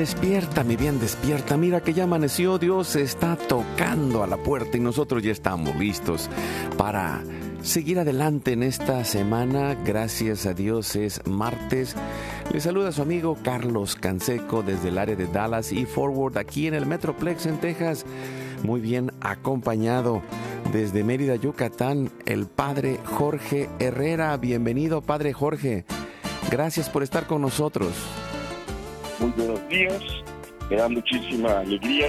Despierta, mi bien, despierta. Mira que ya amaneció, Dios está tocando a la puerta y nosotros ya estamos listos para seguir adelante en esta semana. Gracias a Dios es martes. Le saluda su amigo Carlos Canseco desde el área de Dallas y Forward aquí en el Metroplex en Texas. Muy bien acompañado desde Mérida, Yucatán, el padre Jorge Herrera. Bienvenido, padre Jorge. Gracias por estar con nosotros muy buenos días. Me da muchísima alegría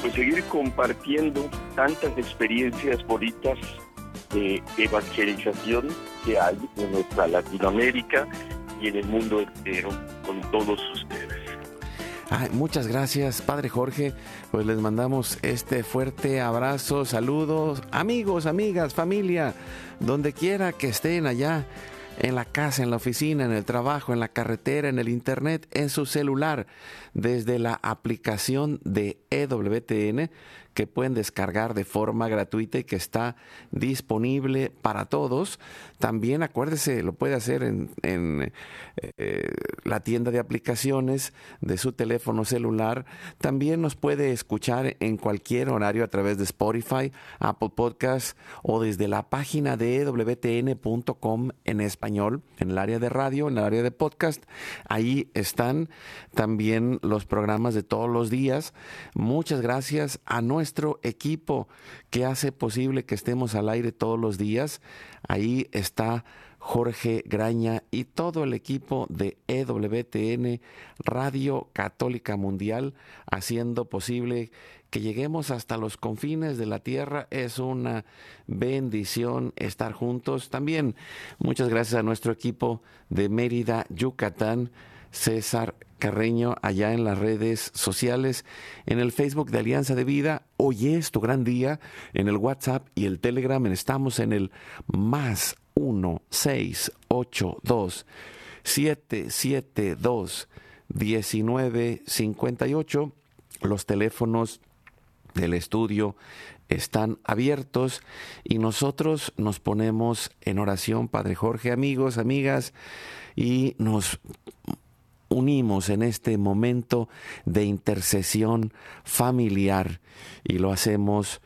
pues seguir compartiendo tantas experiencias bonitas de evangelización que hay en nuestra Latinoamérica y en el mundo entero con todos ustedes. muchas gracias, Padre Jorge. Pues les mandamos este fuerte abrazo, saludos, amigos, amigas, familia, donde quiera que estén allá en la casa, en la oficina, en el trabajo, en la carretera, en el internet, en su celular, desde la aplicación de EWTN que pueden descargar de forma gratuita y que está disponible para todos. También acuérdese, lo puede hacer en, eh, la tienda de aplicaciones de su teléfono celular. También nos puede escuchar en cualquier horario a través de Spotify, Apple Podcasts o desde la página de wtn.com en español, en el área de radio, en el área de podcast. Ahí están también los programas de todos los días. Muchas gracias a nuestro nuestro equipo que hace posible que estemos al aire todos los días. Ahí está Jorge Graña y todo el equipo de EWTN Radio Católica Mundial haciendo posible que lleguemos hasta los confines de la tierra. Es una bendición estar juntos. También muchas gracias a nuestro equipo de Mérida, Yucatán, César Carreño allá en las redes sociales, en el Facebook de Alianza de Vida. Hoy es tu gran día. En el WhatsApp y el Telegram estamos en el más 1 6 8 2 7 7 2 19 58. Los teléfonos del estudio están abiertos y nosotros nos ponemos en oración, Padre Jorge, amigos, amigas, y nos unimos en este momento de intercesión familiar y lo hacemos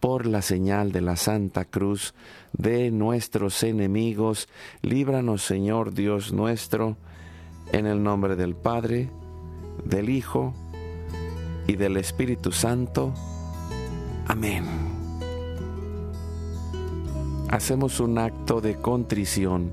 por la señal de la Santa Cruz de nuestros enemigos. Líbranos, Señor Dios nuestro, en el nombre del Padre, del Hijo y del Espíritu Santo. Amén. Hacemos un acto de contrición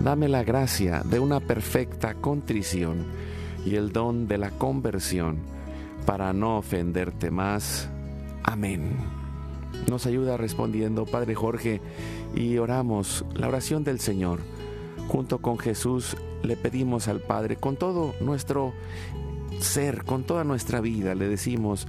Dame la gracia de una perfecta contrición y el don de la conversión para no ofenderte más. Amén. Nos ayuda respondiendo Padre Jorge y oramos la oración del Señor. Junto con Jesús le pedimos al Padre con todo nuestro ser, con toda nuestra vida, le decimos,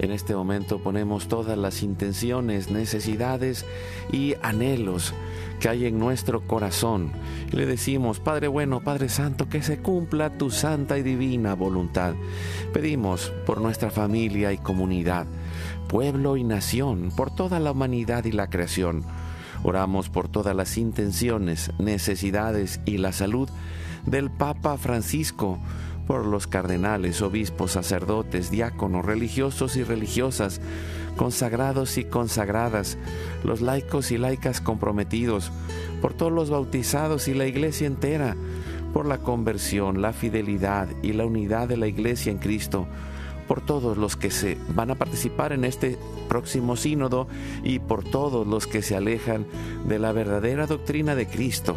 En este momento ponemos todas las intenciones, necesidades y anhelos que hay en nuestro corazón. Y le decimos, Padre bueno, Padre Santo, que se cumpla tu santa y divina voluntad. Pedimos por nuestra familia y comunidad, pueblo y nación, por toda la humanidad y la creación. Oramos por todas las intenciones, necesidades y la salud del Papa Francisco por los cardenales, obispos, sacerdotes, diáconos, religiosos y religiosas, consagrados y consagradas, los laicos y laicas comprometidos, por todos los bautizados y la iglesia entera, por la conversión, la fidelidad y la unidad de la iglesia en Cristo, por todos los que se van a participar en este próximo sínodo y por todos los que se alejan de la verdadera doctrina de Cristo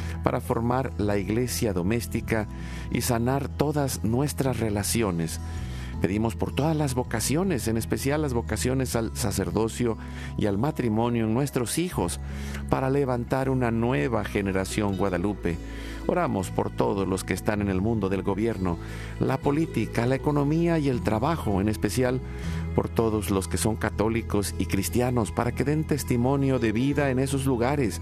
para formar la iglesia doméstica y sanar todas nuestras relaciones. Pedimos por todas las vocaciones, en especial las vocaciones al sacerdocio y al matrimonio en nuestros hijos, para levantar una nueva generación guadalupe. Oramos por todos los que están en el mundo del gobierno, la política, la economía y el trabajo, en especial por todos los que son católicos y cristianos, para que den testimonio de vida en esos lugares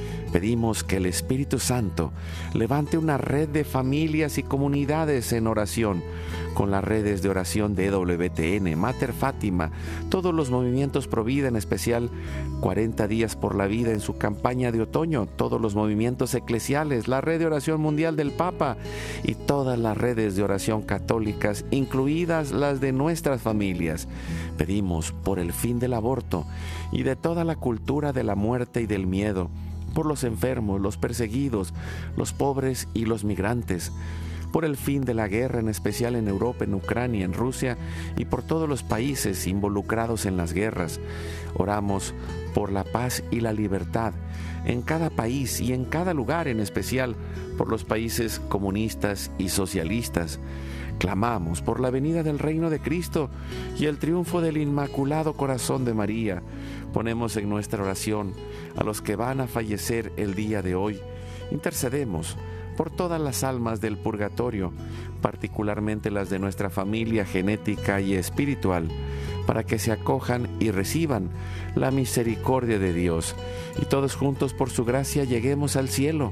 Pedimos que el Espíritu Santo levante una red de familias y comunidades en oración, con las redes de oración de WTN, Mater Fátima, todos los movimientos Provida, en especial 40 días por la vida en su campaña de otoño, todos los movimientos eclesiales, la red de oración mundial del Papa y todas las redes de oración católicas, incluidas las de nuestras familias. Pedimos por el fin del aborto y de toda la cultura de la muerte y del miedo por los enfermos, los perseguidos, los pobres y los migrantes, por el fin de la guerra, en especial en Europa, en Ucrania, en Rusia y por todos los países involucrados en las guerras. Oramos por la paz y la libertad en cada país y en cada lugar, en especial por los países comunistas y socialistas. Clamamos por la venida del reino de Cristo y el triunfo del Inmaculado Corazón de María. Ponemos en nuestra oración a los que van a fallecer el día de hoy. Intercedemos por todas las almas del purgatorio, particularmente las de nuestra familia genética y espiritual, para que se acojan y reciban la misericordia de Dios y todos juntos por su gracia lleguemos al cielo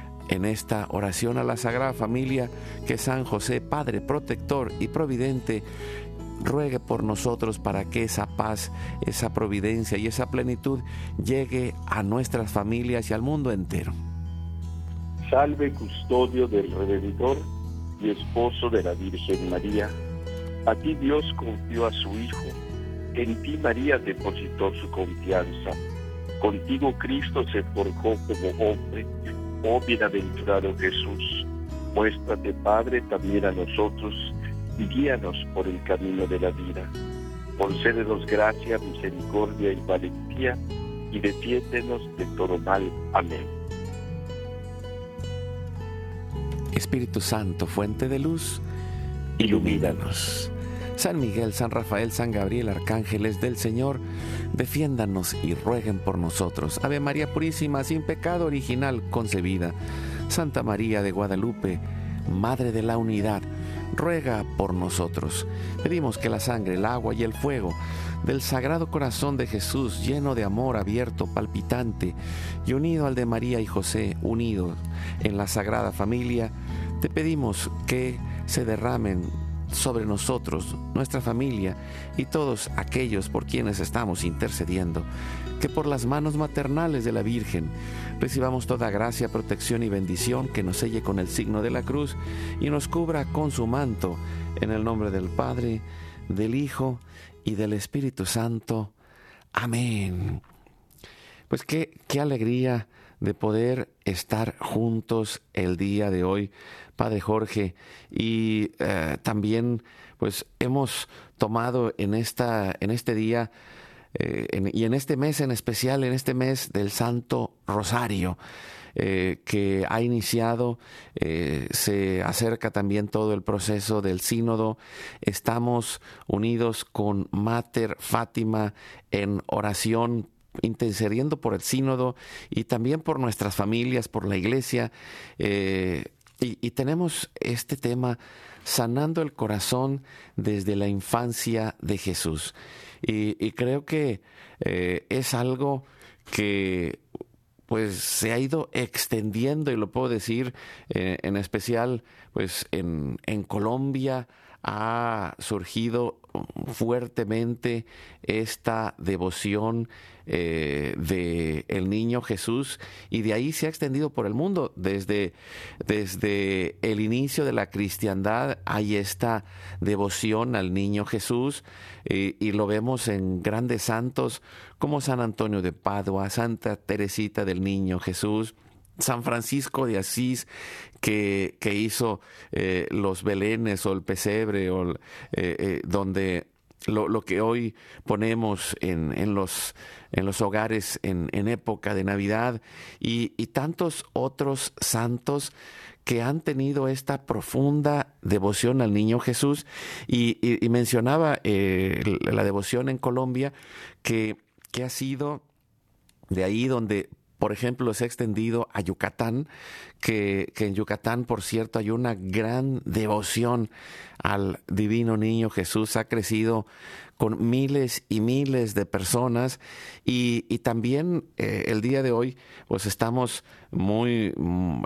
en esta oración a la Sagrada Familia que San José, Padre protector y providente, ruegue por nosotros para que esa paz, esa providencia y esa plenitud llegue a nuestras familias y al mundo entero. Salve custodio del Redentor y esposo de la Virgen María. A ti Dios confió a su Hijo, en ti María depositó su confianza. Contigo Cristo se forjó como hombre Oh bienaventurado Jesús, muéstrate Padre también a nosotros y guíanos por el camino de la vida. Concédenos gracia, misericordia y valentía y defiéndenos de todo mal. Amén. Espíritu Santo, fuente de luz, ilumínanos. San Miguel, San Rafael, San Gabriel, arcángeles del Señor, defiéndanos y rueguen por nosotros. Ave María Purísima, sin pecado original concebida. Santa María de Guadalupe, Madre de la Unidad, ruega por nosotros. Pedimos que la sangre, el agua y el fuego del Sagrado Corazón de Jesús, lleno de amor abierto, palpitante y unido al de María y José, unido en la Sagrada Familia, te pedimos que se derramen sobre nosotros, nuestra familia y todos aquellos por quienes estamos intercediendo, que por las manos maternales de la Virgen recibamos toda gracia, protección y bendición que nos selle con el signo de la cruz y nos cubra con su manto, en el nombre del Padre, del Hijo y del Espíritu Santo. Amén. Pues qué, qué alegría de poder estar juntos el día de hoy Padre Jorge, y eh, también pues hemos tomado en, esta, en este día eh, y en este mes en especial, en este mes del Santo Rosario, eh, que ha iniciado, se acerca también todo el proceso del sínodo. Estamos unidos con Mater Fátima en oración intercediendo por el sínodo y también por nuestras familias, por la iglesia. Y, tenemos este tema sanando el corazón desde la infancia de Jesús. Y, creo que eh, es algo que pues se ha ido extendiendo y lo puedo decir eh, en especial pues en, en Colombia ha surgido fuertemente esta devoción eh, de el niño Jesús y de ahí se ha extendido por el mundo. Desde, desde el inicio de la cristiandad hay esta devoción al niño Jesús eh, y lo vemos en grandes santos como San Antonio de Padua, Santa Teresita del Niño Jesús, San Francisco de Asís, que, hizo eh, los belenes o el pesebre, o, eh, eh, donde lo, lo, que hoy ponemos en, en, los, en los hogares en, en época de Navidad, y, y, tantos otros santos que han tenido esta profunda devoción al niño Jesús. Y, y, y mencionaba la devoción en Colombia, que, que ha sido de ahí donde por ejemplo, se ha extendido a Yucatán, que, en Yucatán, por cierto, hay una gran devoción al divino niño Jesús. Ha crecido con miles y miles de personas y, también eh, el día de hoy pues estamos muy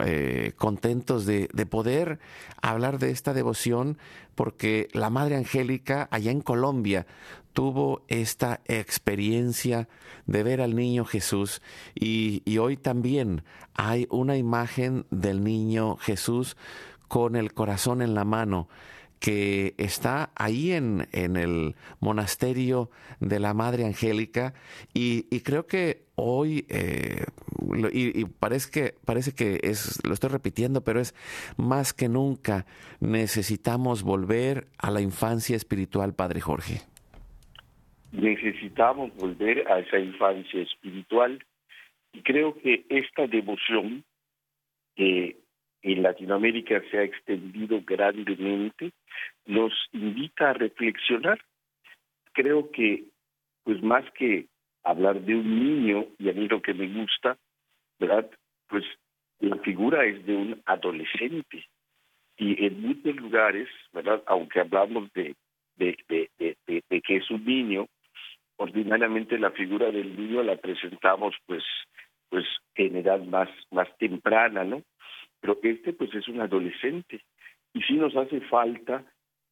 eh, contentos de, de, poder hablar de esta devoción porque la Madre Angélica allá en Colombia tuvo esta experiencia de ver al niño Jesús y, hoy también hay una imagen del niño Jesús con el corazón en la mano que está ahí en, en, el monasterio de la Madre Angélica y, creo que hoy, eh, y, y, parece, que, parece que es, lo estoy repitiendo, pero es más que nunca necesitamos volver a la infancia espiritual, Padre Jorge. Necesitamos volver a esa infancia espiritual y creo que esta devoción que en Latinoamérica se ha extendido grandemente, nos invita a reflexionar. Creo que, pues más que hablar de un niño, y a mí lo que me gusta, ¿verdad? Pues la figura es de un adolescente. Y en muchos lugares, ¿verdad? Aunque hablamos de, de, de, de, de que es un niño, ordinariamente la figura del niño la presentamos pues pues en edad más más temprana, ¿no? pero este pues es un adolescente y sí nos hace falta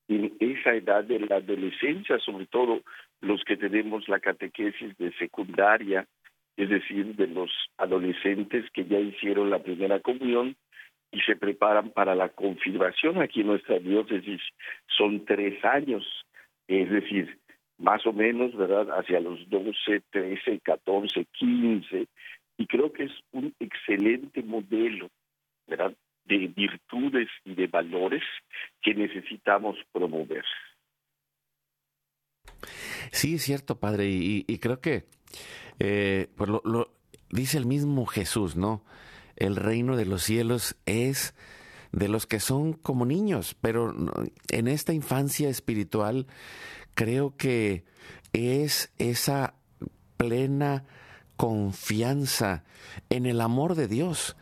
en esa edad de la adolescencia, sobre todo los que tenemos la catequesis de secundaria, es decir, de los adolescentes que ya hicieron la primera comunión y se preparan para la confirmación. Aquí en nuestra diócesis son tres años, es decir, más o menos, ¿verdad? Hacia los 12, 13, 14, 15, y creo que es un excelente modelo ¿verdad? de virtudes y de valores que necesitamos promover. Sí, es cierto, padre, y, creo que eh, pues lo, lo, dice el mismo Jesús, ¿no? El reino de los cielos es de los que son como niños, pero en esta infancia espiritual creo que es esa plena confianza en el amor de Dios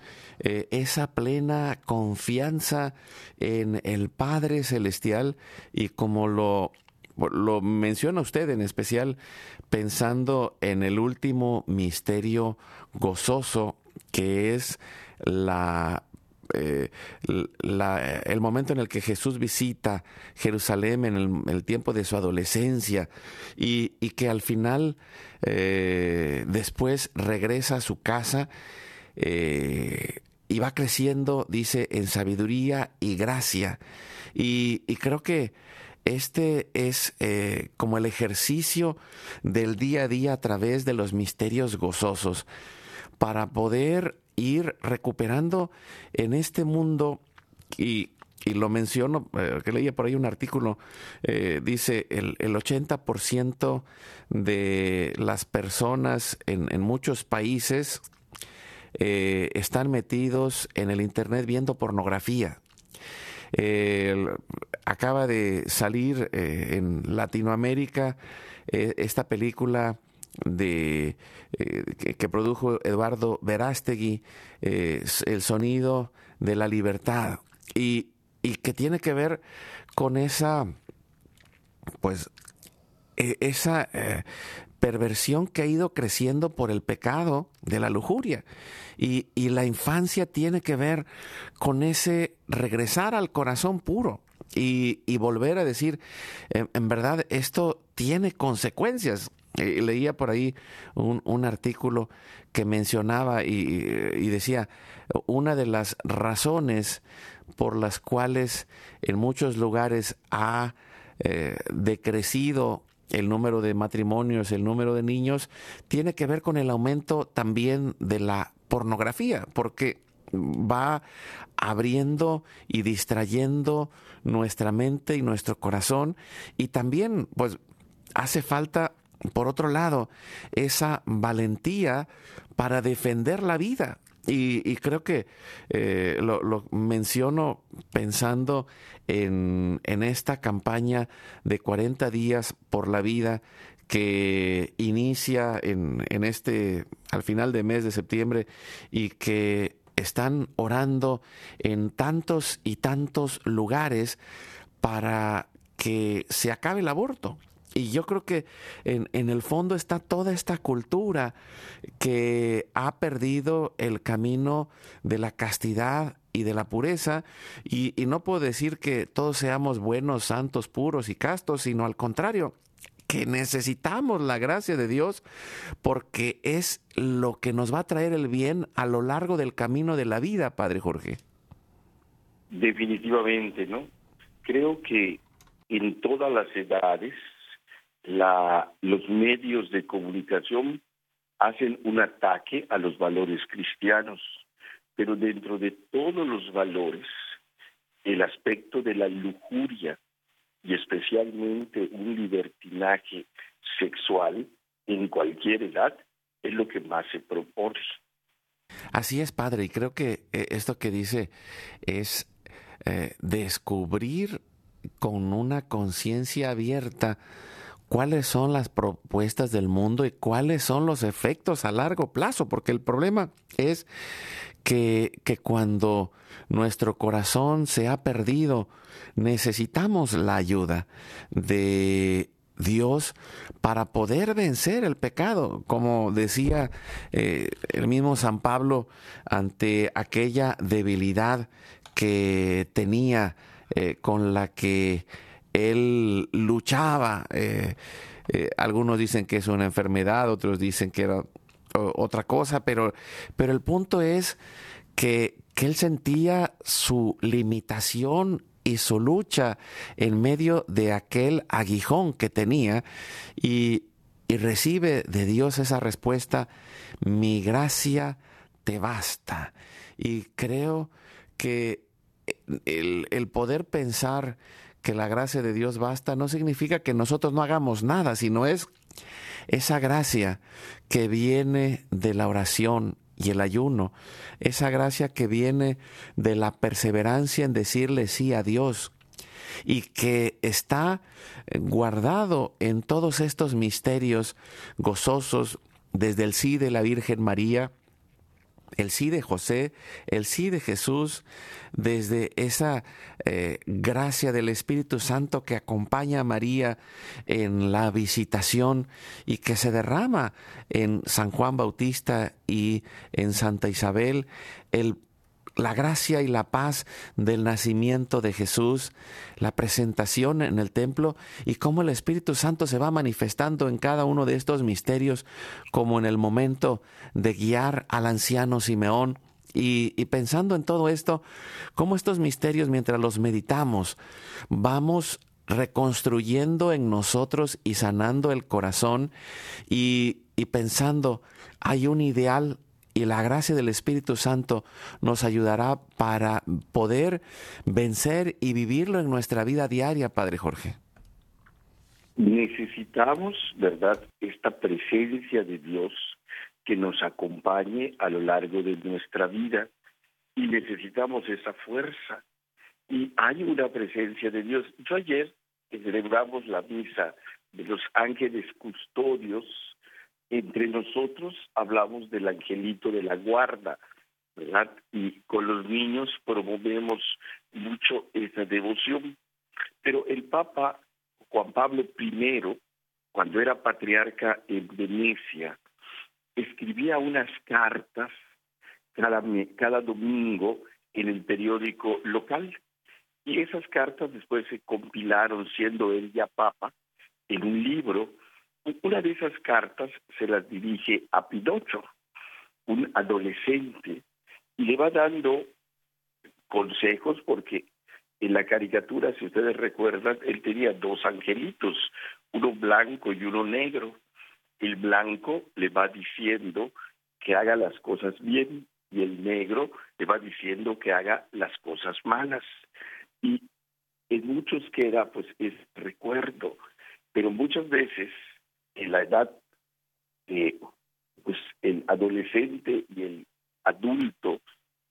eh, esa plena confianza en el Padre Celestial y como lo, lo menciona usted en especial pensando en el último misterio gozoso que es la eh, el momento en el que Jesús visita Jerusalén en el, tiempo de su adolescencia y, que al final eh, después regresa a su casa eh, y va creciendo, dice, en sabiduría y gracia. Y, creo que este es como el ejercicio del día a día a través de los misterios gozosos para poder ir recuperando en este mundo y, y lo menciono, eh, que leía por ahí un artículo, eh, dice el, el 80% de las personas en, en muchos países eh, están metidos en el Internet viendo pornografía. Acaba de salir en Latinoamérica esta película de que, que, produjo Eduardo Verástegui, El sonido de la libertad, y, y que tiene que ver con esa, pues, e, esa perversión que ha ido creciendo por el pecado de la lujuria. Y, y, la infancia tiene que ver con ese regresar al corazón puro. y, volver a decir, en, verdad, esto tiene consecuencias. Eh, leía por ahí un, artículo que mencionaba y, decía, una de las razones por las cuales en muchos lugares ha eh, decrecido el número de matrimonios, el número de niños, tiene que ver con el aumento también de la pornografía, porque va abriendo y distrayendo nuestra mente y nuestro corazón. Y también pues hace falta por otro lado esa valentía para defender la vida y, creo que eh, lo, menciono pensando en, esta campaña de 40 días por la vida que inicia en, en este al final de mes de septiembre y que están orando en tantos y tantos lugares para que se acabe el aborto. Y yo creo que en, el fondo está toda esta cultura que ha perdido el camino de la castidad y de la pureza. Y, y no puedo decir que todos seamos buenos, santos, puros y castos, sino al contrario, que necesitamos la gracia de Dios porque es lo que nos va a traer el bien a lo largo del camino de la vida, Padre Jorge. Definitivamente, ¿no? Creo que en todas las edades la, los medios de comunicación hacen un ataque a los valores cristianos, pero dentro de todos los valores, el aspecto de la lujuria, y especialmente un libertinaje sexual en cualquier edad es lo que más se propone. Así es, padre, y creo que eh, esto que dice es eh, descubrir con una conciencia abierta cuáles son las propuestas del mundo y cuáles son los efectos a largo plazo, porque el problema es que, que cuando nuestro corazón se ha perdido, necesitamos la ayuda de Dios para poder vencer el pecado, como decía eh, el mismo San Pablo ante aquella debilidad que tenía eh, con la que él luchaba. Eh, algunos dicen que es una enfermedad, otros dicen que era otra cosa, pero, pero el punto es que, que él sentía su limitación y su lucha en medio de aquel aguijón que tenía y, y recibe de Dios esa respuesta, mi gracia te basta. Y creo que el, el, poder pensar que la gracia de Dios basta no significa que nosotros no hagamos nada, sino es esa gracia que viene de la oración y el ayuno, esa gracia que viene de la perseverancia en decirle sí a Dios y que está guardado en todos estos misterios gozosos desde el sí de la Virgen María el sí de José, el sí de Jesús, desde esa eh, gracia del Espíritu Santo que acompaña a María en la visitación y que se derrama en San Juan Bautista y en Santa Isabel, el la gracia y la paz del nacimiento de Jesús, la presentación en el templo y cómo el Espíritu Santo se va manifestando en cada uno de estos misterios, como en el momento de guiar al anciano Simeón. Y, pensando en todo esto, cómo estos misterios, mientras los meditamos, vamos reconstruyendo en nosotros y sanando el corazón y, y pensando, hay un ideal y la gracia del Espíritu Santo nos ayudará para poder vencer y vivirlo en nuestra vida diaria, Padre Jorge. Necesitamos, ¿verdad?, esta presencia de Dios que nos acompañe a lo largo de nuestra vida y necesitamos esa fuerza. Y hay una presencia de Dios. Yo ayer celebramos la misa de los ángeles custodios entre nosotros hablamos del angelito de la guarda, ¿verdad? Y con los niños promovemos mucho esa devoción. Pero el Papa Juan Pablo I, cuando era patriarca en Venecia, escribía unas cartas cada, domingo en el periódico local Y esas cartas después se compilaron, siendo él ya papa, en un libro. Una de esas cartas se las dirige a Pinocho, un adolescente, y le va dando consejos porque en la caricatura, si ustedes recuerdan, él tenía dos angelitos, uno blanco y uno negro. El blanco le va diciendo que haga las cosas bien y el negro le va diciendo que haga las cosas malas. Y en muchos queda pues es recuerdo, pero muchas veces en la edad de pues el adolescente y el adulto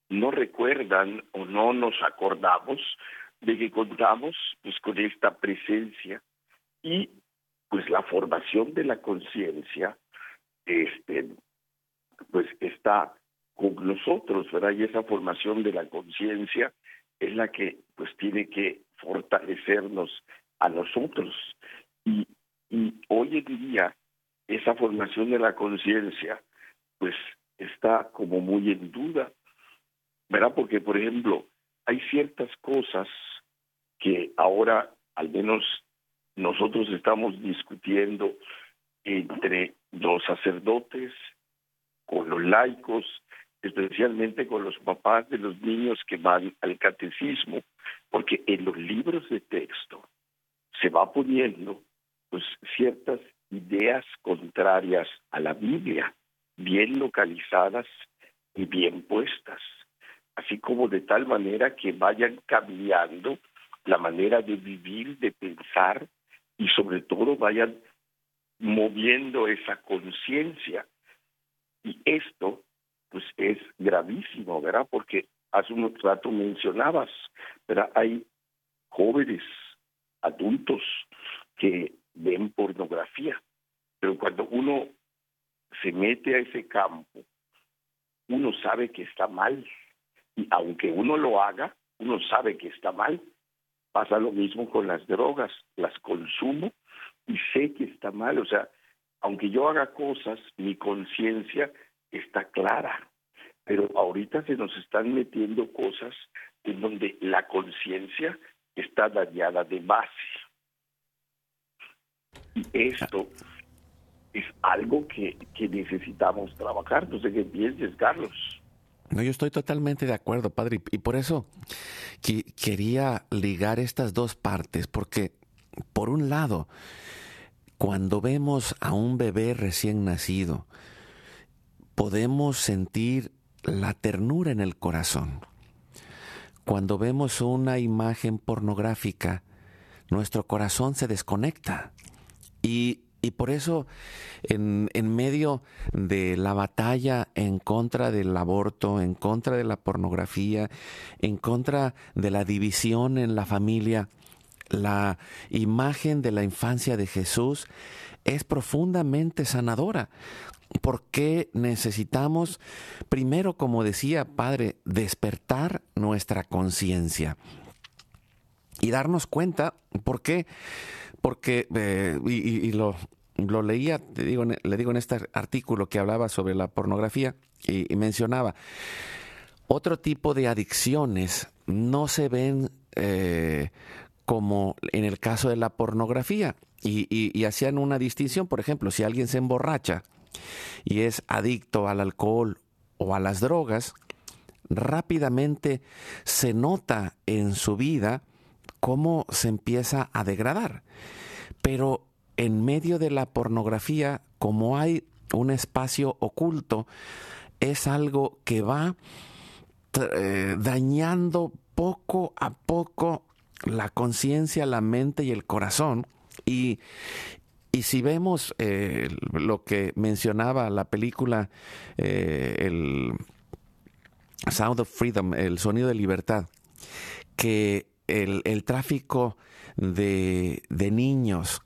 no recuerdan o no nos acordamos de que contamos pues con esta presencia y pues la formación de la conciencia este pues está con nosotros, ¿verdad? Y esa formación de la conciencia es la que pues tiene que fortalecernos a nosotros. Y, y hoy en día esa formación de la conciencia pues está como muy en duda, ¿verdad? Porque, por ejemplo, hay ciertas cosas que ahora al menos nosotros estamos discutiendo entre los sacerdotes, con los laicos, especialmente con los papás de los niños que van al catecismo, porque en los libros de texto se va poniendo pues ciertas ideas contrarias a la Biblia, bien localizadas y bien puestas, así como de tal manera que vayan cambiando la manera de vivir, de pensar y sobre todo vayan moviendo esa conciencia. Y esto pues es gravísimo, ¿verdad? Porque hace un rato mencionabas, ¿verdad? Hay jóvenes, adultos que ven pornografía, pero cuando uno se mete a ese campo, uno sabe que está mal. Y aunque uno lo haga, uno sabe que está mal. Pasa lo mismo con las drogas, las consumo y sé que está mal. O sea, aunque yo haga cosas, mi conciencia está clara. Pero ahorita se nos están metiendo cosas en donde la conciencia está dañada de base. Y esto es algo que, que necesitamos trabajar. No sé qué piensas, Carlos. No, yo estoy totalmente de acuerdo, padre, y por eso quería ligar estas dos partes, porque por un lado, cuando vemos a un bebé recién nacido, podemos sentir la ternura en el corazón. Cuando vemos una imagen pornográfica, nuestro corazón se desconecta. Y, por eso, en, medio de la batalla en contra del aborto, en contra de la pornografía, en contra de la división en la familia, la imagen de la infancia de Jesús es profundamente sanadora. Porque necesitamos, primero, como decía Padre, despertar nuestra conciencia y darnos cuenta, ¿por qué? Porque, eh, y, lo, lo, leía, te digo, le digo en este artículo que hablaba sobre la pornografía y, mencionaba, otro tipo de adicciones no se ven eh, como en el caso de la pornografía. Y, hacían una distinción, por ejemplo, si alguien se emborracha y es adicto al alcohol o a las drogas, rápidamente se nota en su vida cómo se empieza a degradar. Pero en medio de la pornografía, como hay un espacio oculto, es algo que va eh, dañando poco a poco la conciencia, la mente y el corazón. Y, si vemos eh, lo que mencionaba la película, eh, el Sound of Freedom, el sonido de libertad, que el, tráfico de, niños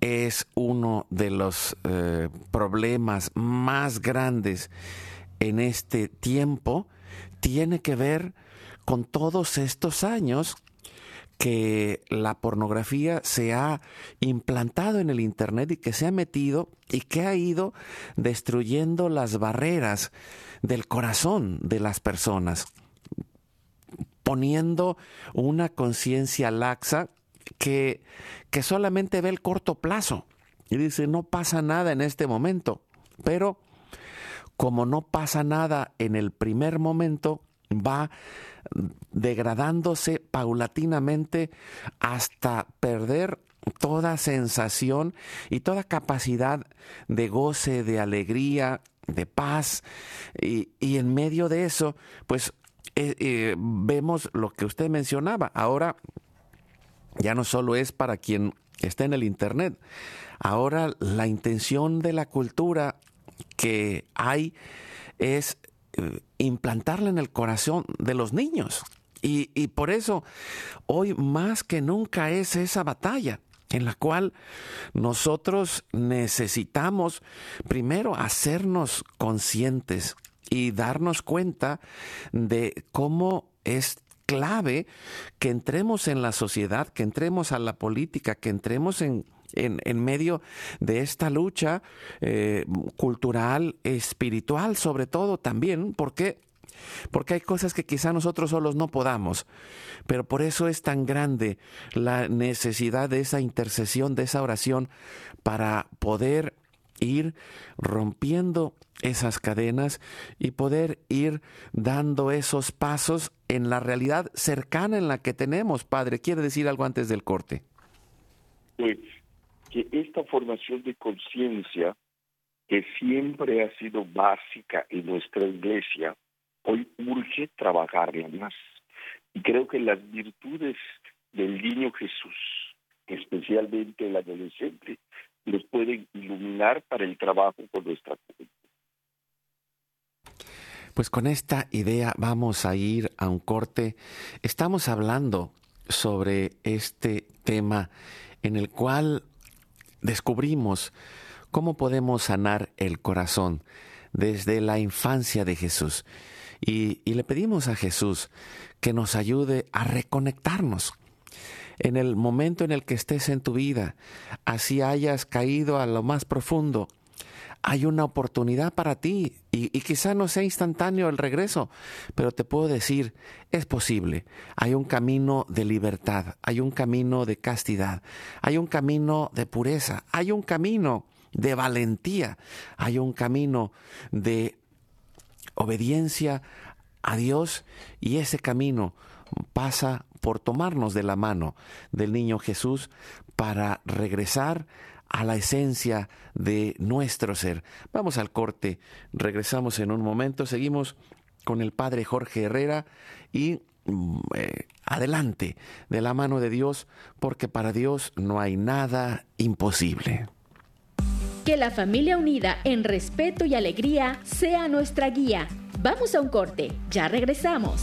es uno de los eh, problemas más grandes en este tiempo, tiene que ver con todos estos años que la pornografía se ha implantado en el Internet y que se ha metido y que ha ido destruyendo las barreras del corazón de las personas. Poniendo una conciencia laxa que, que solamente ve el corto plazo y dice, no pasa nada en este momento, pero como no pasa nada en el primer momento, va degradándose paulatinamente hasta perder toda sensación y toda capacidad de goce, de alegría, de paz. Y, en medio de eso, pues eh, eh, vemos lo que usted mencionaba. Ahora ya no solo es para quien está en el Internet. Ahora la intención de la cultura que hay es eh, implantarla en el corazón de los niños. Y, y, por eso hoy más que nunca es esa batalla en la cual nosotros necesitamos primero hacernos conscientes y darnos cuenta de cómo es clave que entremos en la sociedad, que entremos a la política, que entremos en, en, medio de esta lucha eh, cultural, espiritual, sobre todo también, porque porque hay cosas que quizá nosotros solos no podamos, pero por eso es tan grande la necesidad de esa intercesión, de esa oración, para poder ir rompiendo esas cadenas y poder ir dando esos pasos en la realidad cercana en la que tenemos. Padre, ¿quiere decir algo antes del corte? Pues que esta formación de conciencia, que siempre ha sido básica en nuestra iglesia, hoy urge trabajarla más. Y creo que las virtudes del niño Jesús, especialmente el adolescente, nos pueden iluminar para el trabajo con nuestra. Pues con esta idea vamos a ir a un corte. Estamos hablando sobre este tema en el cual descubrimos cómo podemos sanar el corazón desde la infancia de Jesús. Y, le pedimos a Jesús que nos ayude a reconectarnos. En el momento en el que estés en tu vida, así hayas caído a lo más profundo, hay una oportunidad para ti y, quizá no sea instantáneo el regreso, pero te puedo decir, es posible. Hay un camino de libertad, hay un camino de castidad, hay un camino de pureza, hay un camino de valentía, hay un camino de obediencia a Dios y ese camino pasa por tomarnos de la mano del niño Jesús para regresar a la esencia de nuestro ser. Vamos al corte, regresamos en un momento, seguimos con el padre Jorge Herrera y mm, eh, adelante de la mano de Dios, porque para Dios no hay nada imposible. Que la familia unida en respeto y alegría sea nuestra guía. Vamos a un corte, ya regresamos.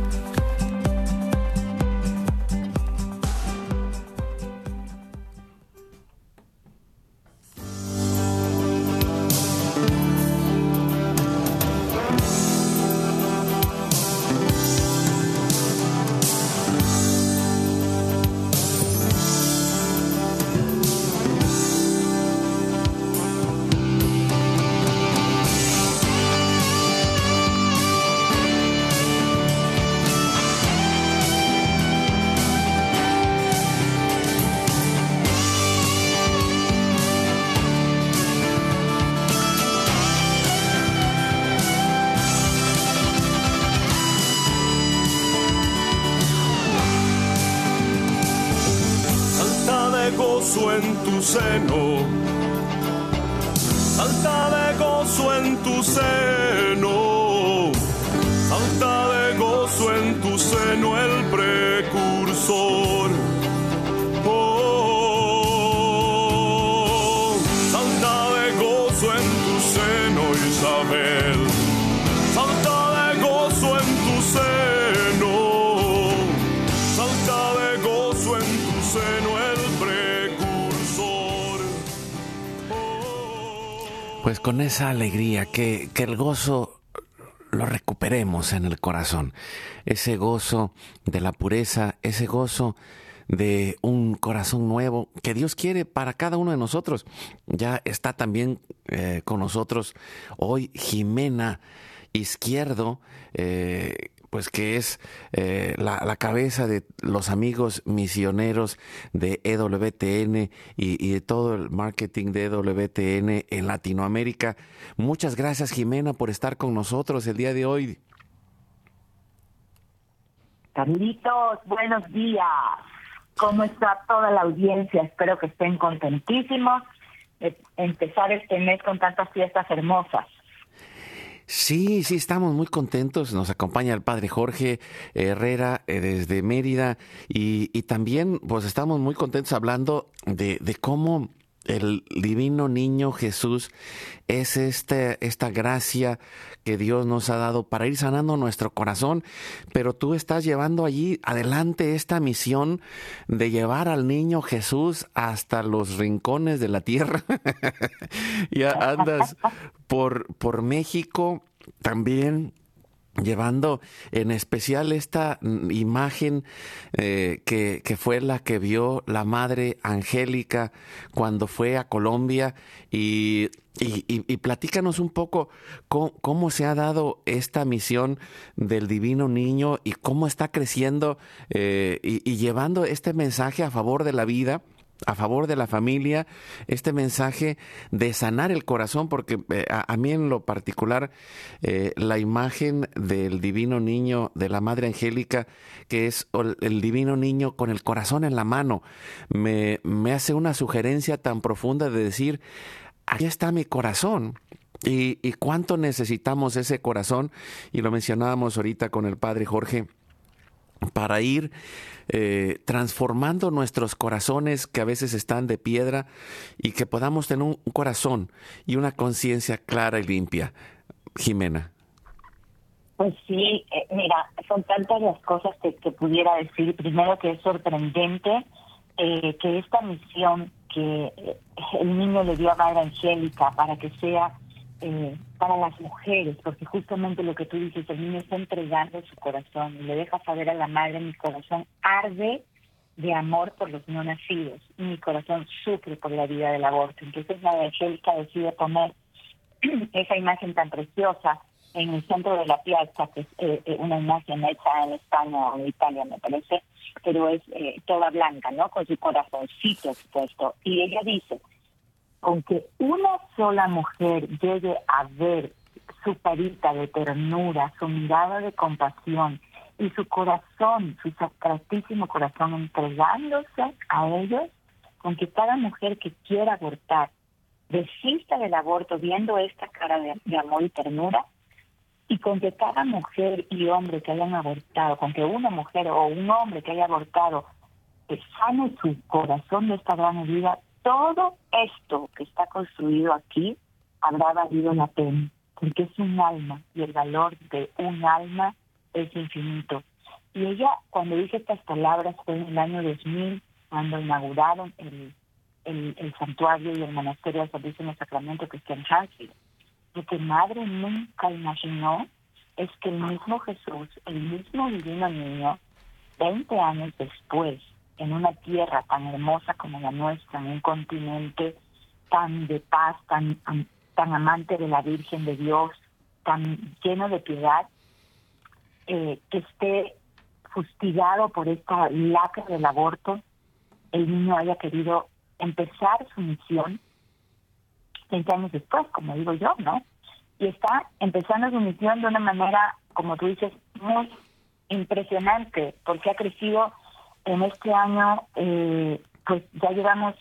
Esa alegría, que, que el gozo lo recuperemos en el corazón. Ese gozo de la pureza, ese gozo de un corazón nuevo que Dios quiere para cada uno de nosotros. Ya está también eh, con nosotros hoy Jimena Izquierdo, eh, pues que es eh, la, cabeza de los amigos misioneros de EWTN y, y de todo el marketing de EWTN en Latinoamérica. Muchas gracias Jimena por estar con nosotros el día de hoy. Carlitos, buenos días. ¿Cómo está toda la audiencia? Espero que estén contentísimos de empezar este mes con tantas fiestas hermosas. Sí, sí, estamos muy contentos. Nos acompaña el padre Jorge Herrera eh, desde Mérida y, y también pues estamos muy contentos hablando de, de cómo el divino niño Jesús es este, esta gracia que Dios nos ha dado para ir sanando nuestro corazón, pero tú estás llevando allí adelante esta misión de llevar al niño Jesús hasta los rincones de la tierra. ya andas por, por México también llevando en especial esta imagen eh, que, que, fue la que vio la madre Angélica cuando fue a Colombia y, y, y, platícanos un poco cómo, cómo, se ha dado esta misión del divino niño y cómo está creciendo eh, y llevando este mensaje a favor de la vida a favor de la familia, este mensaje de sanar el corazón, porque eh, a, mí en lo particular eh, la imagen del divino niño, de la Madre Angélica, que es el, el divino niño con el corazón en la mano, me, me hace una sugerencia tan profunda de decir, aquí está mi corazón. Y, y cuánto necesitamos ese corazón, y lo mencionábamos ahorita con el padre Jorge, para ir eh, transformando nuestros corazones que a veces están de piedra y que podamos tener un, corazón y una conciencia clara y limpia. Jimena. Pues sí, eh, mira, son tantas las cosas que, pudiera decir. Primero que es sorprendente eh, que esta misión que el niño le dio a Madre Angélica para que sea eh, para las mujeres, porque justamente lo que tú dices, el niño está entregando su corazón y le deja saber a la madre, mi corazón arde de amor por los no nacidos y mi corazón sufre por la vida del aborto. Entonces la Angélica decide poner esa imagen tan preciosa en el centro de la piazza, que es eh, una imagen hecha en España o en Italia, me parece, pero es eh, toda blanca, ¿no? Con su corazoncito expuesto. Y ella dice, con que una sola mujer llegue a ver su carita de ternura, su mirada de compasión y su corazón, su sacratísimo corazón entregándose a ellos, con que cada mujer que quiera abortar desista del aborto viendo esta cara de, amor y ternura, y con que cada mujer y hombre que hayan abortado, con que una mujer o un hombre que haya abortado sane su corazón de esta gran herida, todo esto que está construido aquí habrá valido la pena, porque es un alma y el valor de un alma es infinito. Y ella, cuando dice estas palabras, fue en el año 2000, cuando inauguraron el, el, santuario y el monasterio de Santísimo Sacramento Cristian Hansfield. Lo que madre nunca imaginó es que el mismo Jesús, el mismo divino niño, 20 años después, en una tierra tan hermosa como la nuestra, en un continente tan de paz, tan, tan amante de la Virgen de Dios, tan lleno de piedad, eh, que esté fustigado por esta lacra del aborto, el niño haya querido empezar su misión 20 años después, como digo yo, ¿no? Y está empezando su misión de una manera, como tú dices, muy impresionante, porque ha crecido en este año, eh, pues ya llevamos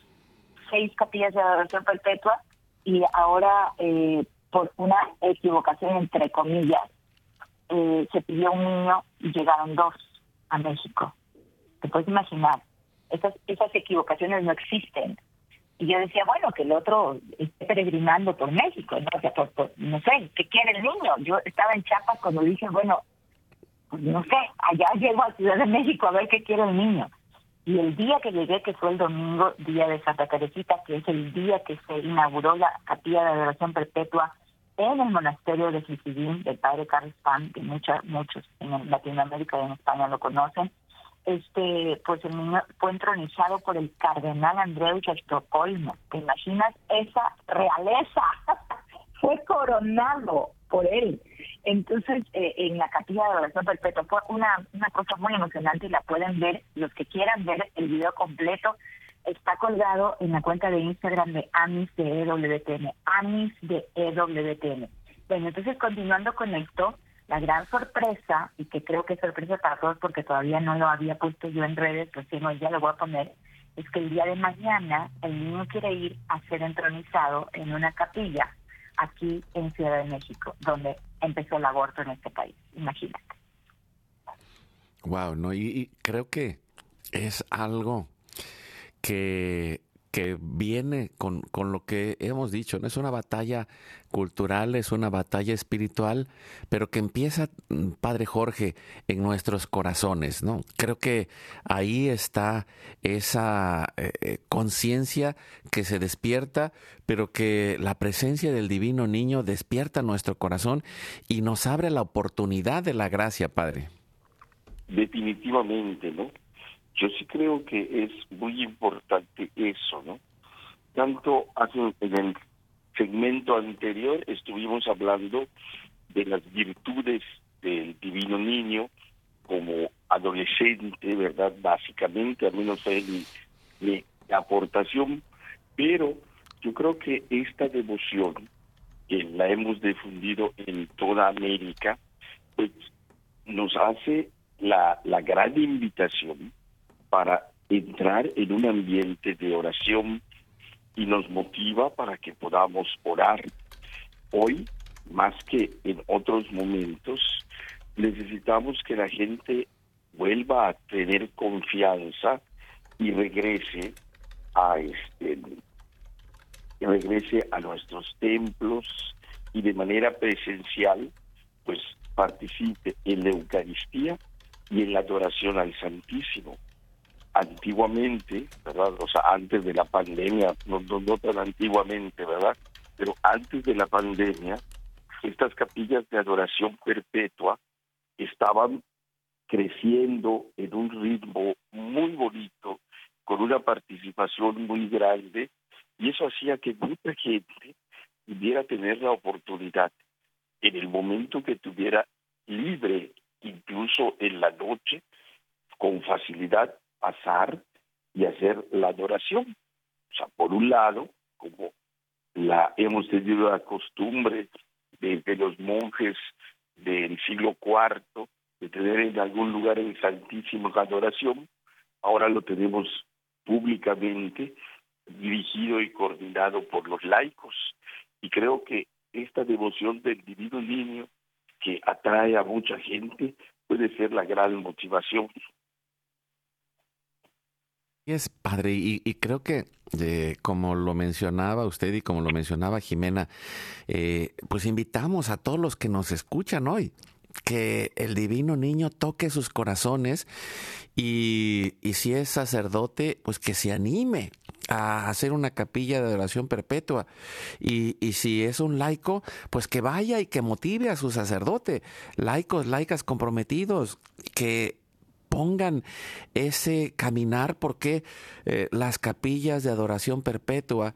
seis capillas de adoración perpetua y ahora, eh, por una equivocación, entre comillas, eh, se pidió un niño y llegaron dos a México. Te puedes imaginar, esas, esas equivocaciones no existen. Y yo decía, bueno, que el otro esté peregrinando por México, ¿no? no sé, ¿qué quiere el niño? Yo estaba en Chiapas cuando dije, bueno, pues no sé, allá llego a Ciudad de México a ver qué quiere el niño. Y el día que llegué, que fue el domingo, día de Santa Teresita, que es el día que se inauguró la capilla de adoración perpetua en el monasterio de Sisidín del padre Carlos Pan, que muchos muchos en Latinoamérica y en España lo conocen, este, pues el niño fue entronizado por el cardenal Andreu de Estocolmo. ¿Te imaginas esa realeza? fue coronado por él. Entonces, eh, en la capilla de adoración perpetua fue una, una cosa muy emocionante y la pueden ver, los que quieran ver el video completo, está colgado en la cuenta de Instagram de Amis de EWTN, Amis de EWTN. Bueno, entonces continuando con esto, la gran sorpresa, y que creo que es sorpresa para todos porque todavía no lo había puesto yo en redes, recién hoy ya lo voy a poner, es que el día de mañana el niño quiere ir a ser entronizado en una capilla aquí en Ciudad de México, donde empezó el aborto en este país. Imagínate. Wow, no, y creo que es algo que que viene con, con, lo que hemos dicho, no es una batalla cultural, es una batalla espiritual, pero que empieza, mm, Padre Jorge, en nuestros corazones, ¿no? Creo que ahí está esa eh, eh, conciencia que se despierta, pero que la presencia del divino niño despierta nuestro corazón y nos abre la oportunidad de la gracia, Padre. Definitivamente, ¿no? Yo sí creo que es muy importante eso, ¿no? Tanto hace, en el segmento anterior estuvimos hablando de las virtudes del divino niño como adolescente, ¿verdad? Básicamente, al menos fue mi, aportación, pero yo creo que esta devoción que la hemos difundido en toda América, pues nos hace la, la gran invitación para entrar en un ambiente de oración y nos motiva para que podamos orar. Hoy, más que en otros momentos, necesitamos que la gente vuelva a tener confianza y regrese a este regrese a nuestros templos y de manera presencial pues participe en la Eucaristía y en la adoración al Santísimo antiguamente, ¿verdad? O sea, antes de la pandemia, no, no, tan antiguamente, ¿verdad? Pero antes de la pandemia, estas capillas de adoración perpetua estaban creciendo en un ritmo muy bonito, con una participación muy grande, y eso hacía que mucha gente pudiera tener la oportunidad, en el momento que tuviera libre, incluso en la noche, con facilidad, pasar y hacer la adoración. O sea, por un lado, como la hemos tenido la costumbre desde los monjes del siglo IV de tener en algún lugar el Santísimo adoración, ahora lo tenemos públicamente dirigido y coordinado por los laicos. Y creo que esta devoción del divino niño que atrae a mucha gente puede ser la gran motivación. Es padre, y, creo que eh, como lo mencionaba usted y como lo mencionaba Jimena, eh, pues invitamos a todos los que nos escuchan hoy que el divino niño toque sus corazones y, y, si es sacerdote, pues que se anime a hacer una capilla de adoración perpetua. Y, y, si es un laico, pues que vaya y que motive a su sacerdote. Laicos, laicas comprometidos, que pongan ese caminar porque eh, las capillas de adoración perpetua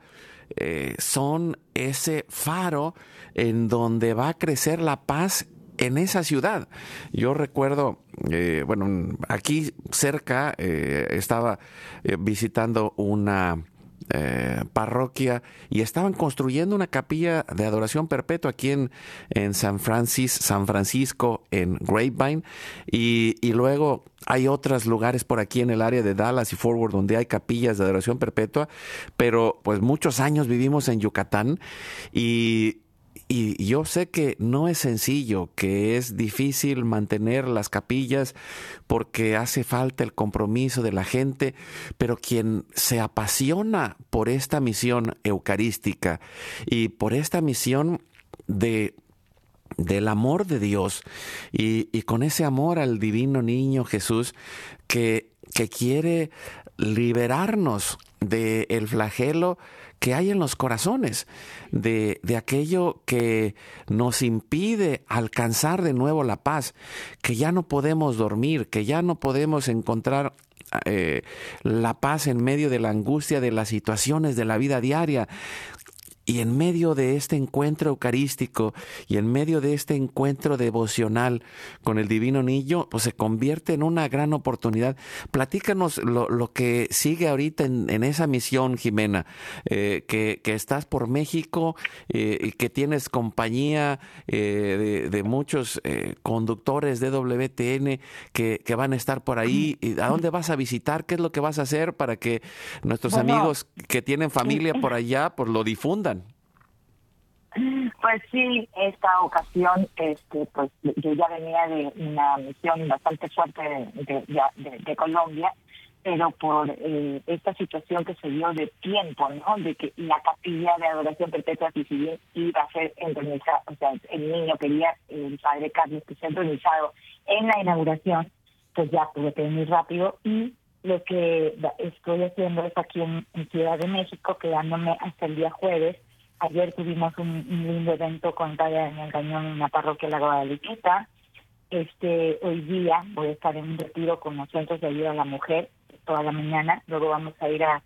eh, son ese faro en donde va a crecer la paz en esa ciudad. Yo recuerdo, eh, bueno, aquí cerca estaba visitando una parroquia y estaban construyendo una capilla de adoración perpetua aquí en, en San, Francis, San Francisco, en Grapevine, y, y luego hay otros lugares por aquí en el área de Dallas y Forward donde hay capillas de adoración perpetua, pero pues muchos años vivimos en Yucatán y y yo sé que no es sencillo, que es difícil mantener las capillas porque hace falta el compromiso de la gente, pero quien se apasiona por esta misión eucarística y por esta misión de del amor de Dios y, y, con ese amor al divino niño Jesús que, que quiere liberarnos del el flagelo que hay en los corazones, de, de, aquello que nos impide alcanzar de nuevo la paz, que ya no podemos dormir, que ya no podemos encontrar eh, la paz en medio de la angustia de las situaciones de la vida diaria, y en medio de este encuentro eucarístico y en medio de este encuentro devocional con el Divino Niño, pues se convierte en una gran oportunidad. Platícanos lo, lo que sigue ahorita en, esa misión, Jimena, eh, que, que, estás por México eh, y que tienes compañía eh, de, de, muchos conductores de WTN que, que, van a estar por ahí. ¿A dónde vas a visitar? ¿Qué es lo que vas a hacer para que nuestros amigos que tienen familia por allá, pues lo difundan? Pues sí, esta ocasión, este, pues yo ya venía de una misión bastante fuerte de, Colombia, pero por eh, esta situación que se dio de tiempo, ¿no? De que la capilla de adoración perpetua civil iba a ser entronizada, o sea, el niño quería, el padre Carlos, que sea entronizado en la inauguración, pues ya tuve que venir rápido y lo que estoy haciendo es aquí en Ciudad de México, quedándome hasta el día jueves, Ayer tuvimos un, lindo evento con Padre Daniel Cañón en la parroquia La Guadalupita. Este, hoy día voy a estar en un retiro con los centros de ayuda a la mujer toda la mañana. Luego vamos a ir a,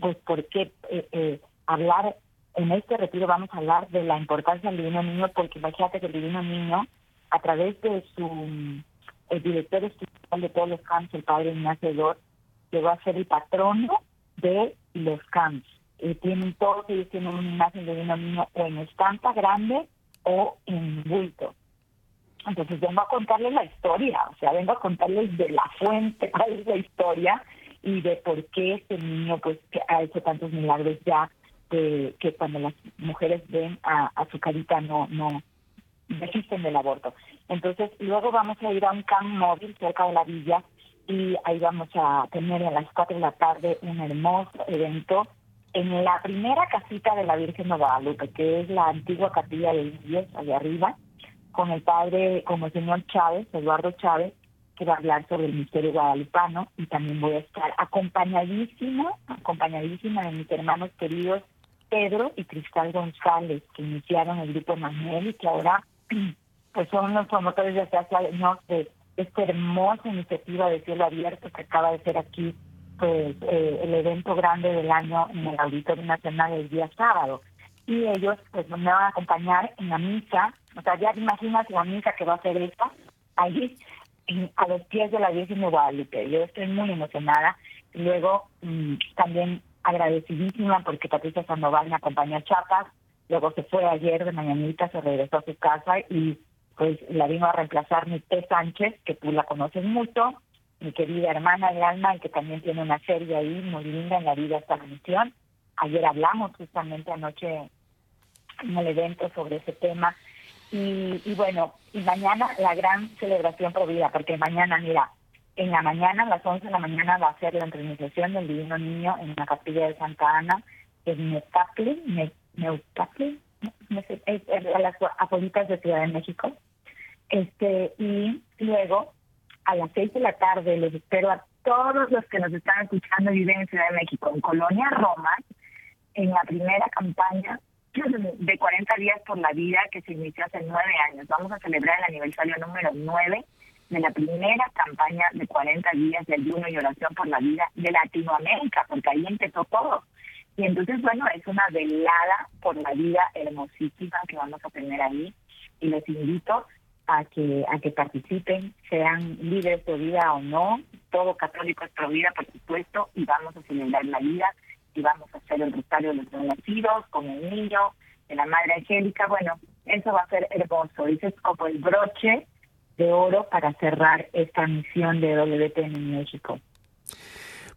pues, ¿por qué eh, eh, hablar? En este retiro vamos a hablar de la importancia del Divino Niño, porque imagínate que el Divino Niño, a través de su el director espiritual de todos los camps, el Padre Ignacio Dor, llegó a ser el patrono de los camps eh, tienen todos ellos tienen una imagen de un niño o en estampa grande o en bulto. Entonces vengo a contarles la historia, o sea, vengo a contarles de la fuente cuál es la historia y de por qué este niño pues que ha hecho tantos milagros ya que, que cuando las mujeres ven a, a su carita no no desisten del aborto. Entonces luego vamos a ir a un camp móvil cerca de la villa y ahí vamos a tener a las 4 de la tarde un hermoso evento en la primera casita de la Virgen de Guadalupe, que es la antigua capilla de Indios, allá arriba, con el padre, como el señor Chávez, Eduardo Chávez, que va a hablar sobre el misterio guadalupano, y también voy a estar acompañadísima, acompañadísima de mis hermanos queridos Pedro y Cristal González, que iniciaron el grupo Manuel y que ahora pues son los promotores de hace años de esta hermosa iniciativa de cielo abierto que acaba de ser aquí pues eh, el evento grande del año en el Auditorio Nacional el día sábado. Y ellos pues me van a acompañar en la misa, o sea, ya imaginas la misa que va a ser esta, ahí a los pies de la Virgen de Guadalupe. Yo estoy muy emocionada. Luego mm, también agradecidísima porque Patricia Sandoval me acompañó a Chiapas, luego se fue ayer de mañanita, se regresó a su casa y pues la vino a reemplazar mi T. Sánchez, que tú la conoces mucho, mi querida hermana de alma, que también tiene una serie ahí muy linda en la vida esta misión. Ayer hablamos justamente anoche en el evento sobre ese tema. Y, y bueno, y mañana la gran celebración por vida, porque mañana, mira, en la mañana, a las 11 de la mañana, va a ser la entronización del Divino Niño en la capilla de Santa Ana, en Neutacli, es, a las apolitas de Ciudad de México. Este, y luego, a las 6 de la tarde, les espero a todos los que nos están escuchando y viven en Ciudad de México, en Colonia Roma, en la primera campaña de 40 días por la vida que se inició hace nueve años. Vamos a celebrar el aniversario número 9 de la primera campaña de 40 días de ayuno y oración por la vida de Latinoamérica, porque ahí empezó todo. Y entonces, bueno, es una velada por la vida hermosísima que vamos a tener ahí. Y les invito a que a que participen, sean líderes de vida o no. Todo católico es pro vida, por supuesto, y vamos a celebrar la vida y vamos a hacer el rosario de los nacidos con el niño, de la Madre Angélica. Bueno, eso va a ser hermoso. Ese es como el broche de oro para cerrar esta misión de WTN en México.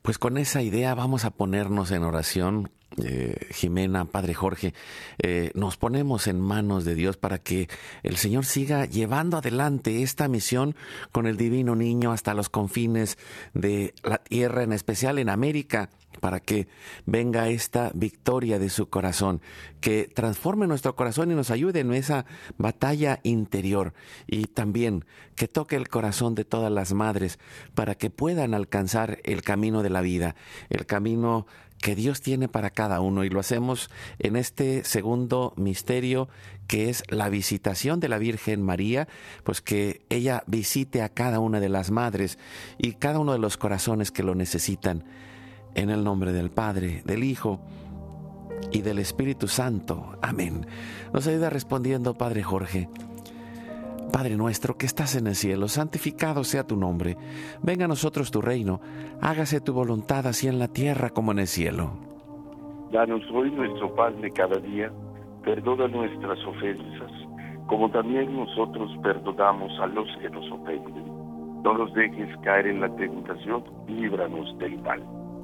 Pues con esa idea vamos a ponernos en oración eh, Jimena, Padre Jorge, eh, nos ponemos en manos de Dios para que el Señor siga llevando adelante esta misión con el divino niño hasta los confines de la tierra, en especial en América, para que venga esta victoria de su corazón, que transforme nuestro corazón y nos ayude en esa batalla interior. Y también que toque el corazón de todas las madres para que puedan alcanzar el camino de la vida, el camino que Dios tiene para cada uno y lo hacemos en este segundo misterio que es la visitación de la Virgen María, pues que ella visite a cada una de las madres y cada uno de los corazones que lo necesitan. En el nombre del Padre, del Hijo y del Espíritu Santo. Amén. Nos ayuda respondiendo Padre Jorge. Padre nuestro que estás en el cielo, santificado sea tu nombre. Venga a nosotros tu reino. Hágase tu voluntad así en la tierra como en el cielo. Danos hoy nuestro pan de cada día. Perdona nuestras ofensas, como también nosotros perdonamos a los que nos ofenden. No nos dejes caer en la tentación líbranos del mal.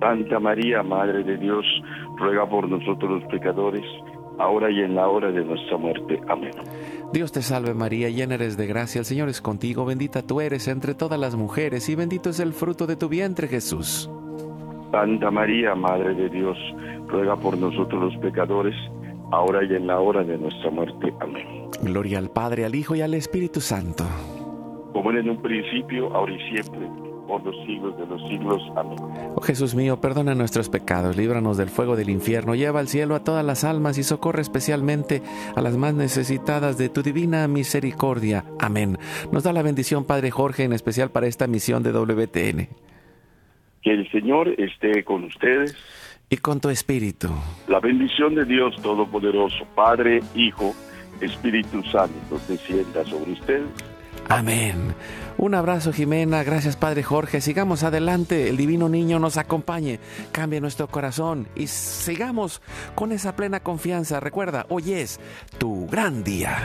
Santa María, Madre de Dios, ruega por nosotros los pecadores, ahora y en la hora de nuestra muerte. Amén. Dios te salve María, llena eres de gracia, el Señor es contigo, bendita tú eres entre todas las mujeres y bendito es el fruto de tu vientre Jesús. Santa María, Madre de Dios, ruega por nosotros los pecadores, ahora y en la hora de nuestra muerte. Amén. Gloria al Padre, al Hijo y al Espíritu Santo. Como era en un principio, ahora y siempre, por los siglos de los siglos. Amén. Oh Jesús mío, perdona nuestros pecados, líbranos del fuego del infierno, lleva al cielo a todas las almas y socorre especialmente a las más necesitadas de tu divina misericordia. Amén. Nos da la bendición Padre Jorge, en especial para esta misión de WTN. Que el Señor esté con ustedes. Y con tu espíritu. La bendición de Dios Todopoderoso, Padre, Hijo, Espíritu Santo, descienda sobre ustedes. Amén. Un abrazo Jimena, gracias Padre Jorge. Sigamos adelante, el divino niño nos acompañe, cambie nuestro corazón y sigamos con esa plena confianza. Recuerda, hoy es tu gran día.